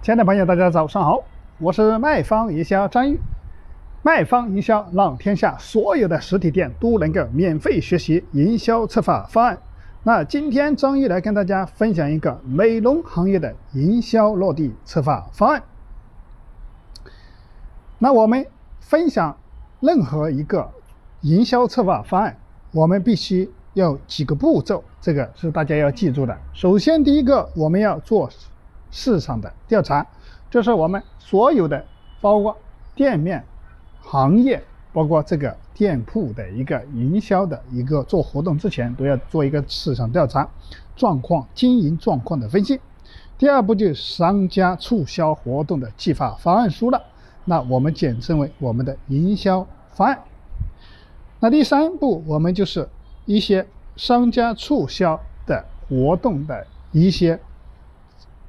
亲爱的朋友，大家早上好，我是卖方营销张玉。卖方营销让天下所有的实体店都能够免费学习营销策划方案。那今天张玉来跟大家分享一个美容行业的营销落地策划方案。那我们分享任何一个营销策划方案，我们必须要几个步骤，这个是大家要记住的。首先，第一个我们要做。市场的调查，就是我们所有的，包括店面、行业，包括这个店铺的一个营销的一个做活动之前，都要做一个市场调查状况、经营状况的分析。第二步就是商家促销活动的计划方案书了，那我们简称为我们的营销方案。那第三步，我们就是一些商家促销的活动的一些。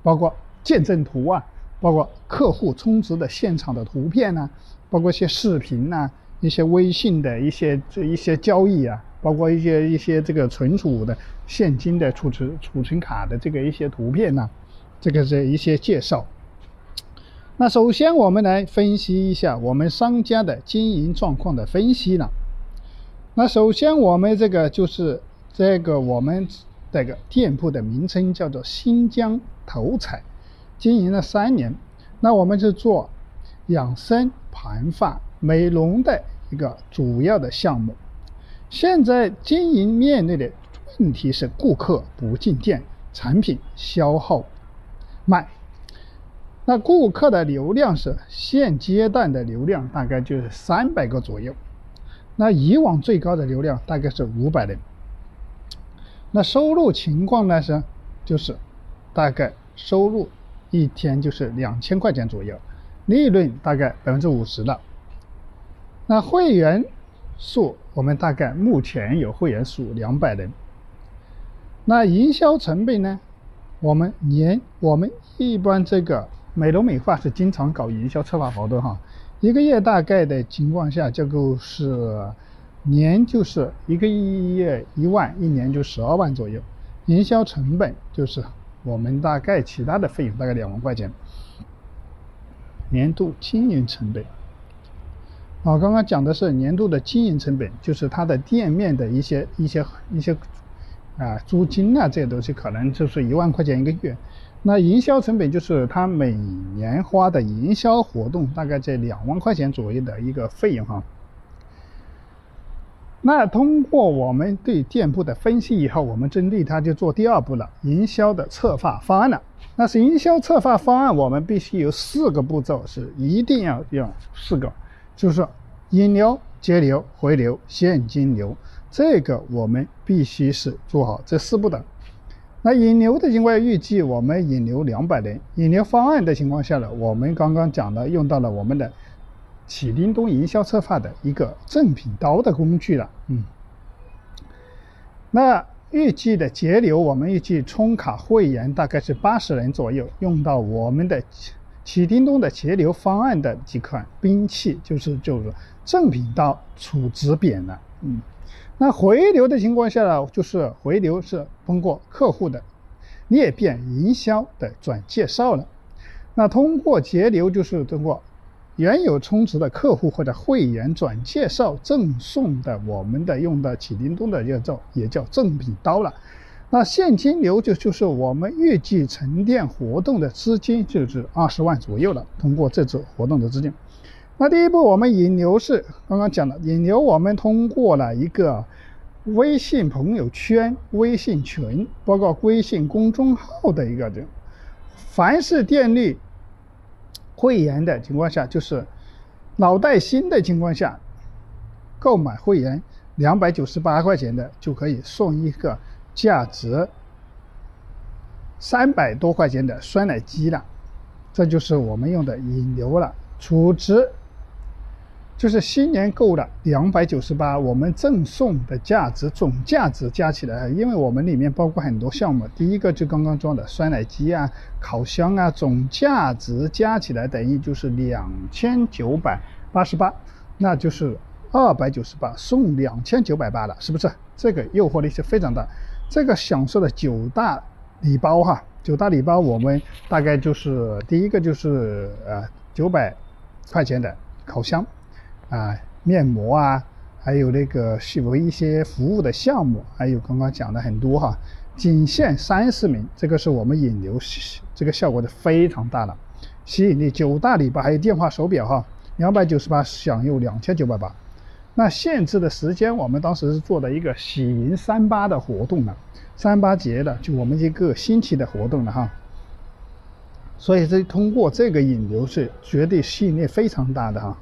包括见证图啊，包括客户充值的现场的图片呐，包括一些视频呐，一些微信的一些这一些交易啊，包括一些一些这个存储的现金的储存储存卡的这个一些图片呐，这个是一些介绍。那首先我们来分析一下我们商家的经营状况的分析呢。那首先我们这个就是这个我们。这个店铺的名称叫做新疆头彩，经营了三年。那我们是做养生、盘发、美容的一个主要的项目。现在经营面对的问题是顾客不进店，产品消耗慢。那顾客的流量是现阶段的流量大概就是三百个左右，那以往最高的流量大概是五百人。那收入情况呢是，就是大概收入一天就是两千块钱左右，利润大概百分之五十了。那会员数我们大概目前有会员数两百人。那营销成本呢？我们年我们一般这个美容美发是经常搞营销策划活动哈，一个月大概的情况下就够是。年就是一个月一万，一年就十二万左右。营销成本就是我们大概其他的费用大概两万块钱。年度经营成本，啊，刚刚讲的是年度的经营成本，就是它的店面的一些一些一些啊租金啊这些东西，可能就是一万块钱一个月。那营销成本就是它每年花的营销活动大概在两万块钱左右的一个费用哈。那通过我们对店铺的分析以后，我们针对它就做第二步了，营销的策划方案了。那是营销策划方案，我们必须有四个步骤，是一定要用四个，就是引流、节流、回流、现金流，这个我们必须是做好这四步的。那引流的情况，预计我们引流两百人。引流方案的情况下呢，我们刚刚讲了，用到了我们的。启叮咚营销策划的一个正品刀的工具了，嗯，那预计的节流，我们预计充卡会员大概是八十人左右，用到我们的启叮咚的节流方案的几款兵器，就是就是正品刀、储值匾了，嗯，那回流的情况下呢，就是回流是通过客户的裂变营销的转介绍了，那通过节流就是通过。原有充值的客户或者会员转介绍赠送的，我们的用的启叮咚的也叫也叫正品刀了。那现金流就就是我们预计沉淀活动的资金就是二十万左右了。通过这次活动的资金，那第一步我们引流是刚刚讲了，引流我们通过了一个微信朋友圈、微信群，包括微信公众号的一个这，凡是电力。会员的情况下，就是老带新的情况下，购买会员两百九十八块钱的就可以送一个价值三百多块钱的酸奶机了。这就是我们用的引流了，储值。就是新年购的两百九十八，我们赠送的价值总价值加起来，因为我们里面包括很多项目，第一个就刚刚装的酸奶机啊、烤箱啊，总价值加起来等于就是两千九百八十八，那就是二百九十八送两千九百八了，是不是？这个诱惑力是非常大，这个享受的九大礼包哈，九大礼包我们大概就是第一个就是呃九百块钱的烤箱啊面膜啊，还有那个是为一些服务的项目，还有刚刚讲的很多哈，仅限三十名，这个是我们引流这个效果的非常大的吸引力。九大礼包还有电话手表哈，两百九十八享用两千九百八。那限制的时间，我们当时是做的一个喜迎三八的活动的，三八节的，就我们一个星期的活动了哈。所以这通过这个引流是绝对吸引力非常大的哈。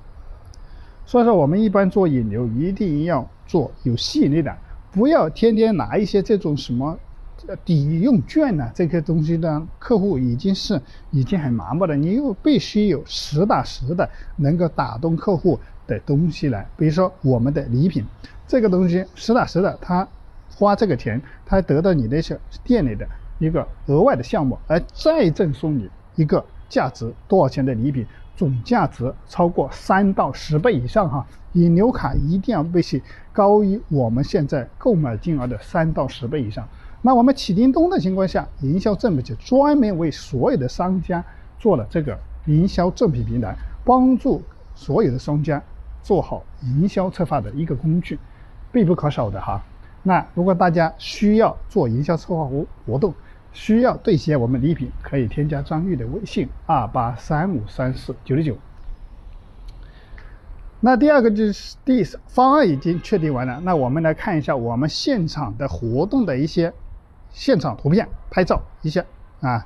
所以说我们一般做引流一定要做有吸引力的，不要天天拿一些这种什么抵用券呢，这个东西呢，客户已经是已经很麻木了，你又必须有实打实的能够打动客户。的东西来，比如说我们的礼品，这个东西实打实的，他花这个钱，他得到你的些店里的一个额外的项目，而再赠送你一个价值多少钱的礼品，总价值超过三到十倍以上哈。引流卡一定要必须高于我们现在购买金额的三到十倍以上。那我们启叮咚的情况下，营销正品就专门为所有的商家做了这个营销正品平台，帮助所有的商家。做好营销策划的一个工具，必不可少的哈。那如果大家需要做营销策划活活动，需要对接我们礼品，可以添加张玉的微信二八三五三四九六九。那第二个就是第方案已经确定完了，那我们来看一下我们现场的活动的一些现场图片拍照一下啊。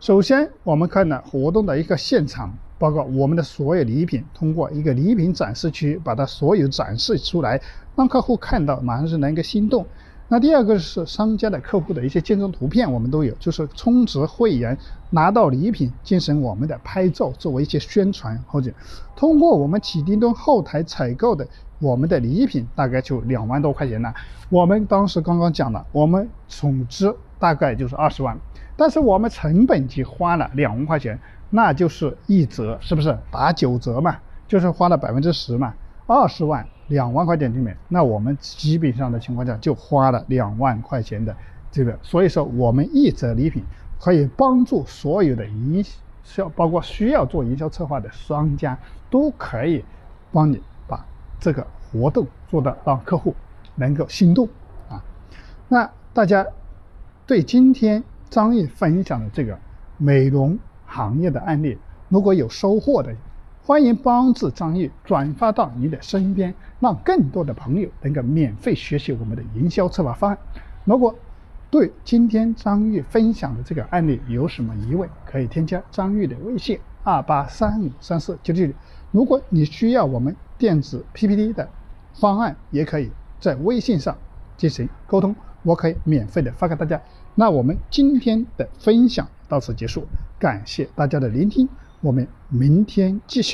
首先我们看了活动的一个现场。包括我们的所有礼品，通过一个礼品展示区把它所有展示出来，让客户看到，马上是能够心动。那第二个是商家的客户的一些见证图片，我们都有，就是充值会员拿到礼品进行我们的拍照，作为一些宣传或者通过我们启叮咚后台采购的我们的礼品，大概就两万多块钱呢。我们当时刚刚讲了，我们总值大概就是二十万，但是我们成本就花了两万块钱。那就是一折，是不是打九折嘛？就是花了百分之十嘛，二十万两万块钱里面，那我们基本上的情况下就花了两万块钱的这个。所以说，我们一折礼品可以帮助所有的营销，包括需要做营销策划的商家，都可以帮你把这个活动做到让客户能够心动啊。那大家对今天张毅分享的这个美容。行业的案例，如果有收获的，欢迎帮助张玉转发到你的身边，让更多的朋友能够免费学习我们的营销策划方案。如果对今天张玉分享的这个案例有什么疑问，可以添加张玉的微信二八三五三四九九九。如果你需要我们电子 PPT 的方案，也可以在微信上进行沟通，我可以免费的发给大家。那我们今天的分享到此结束。感谢大家的聆听，我们明天继续。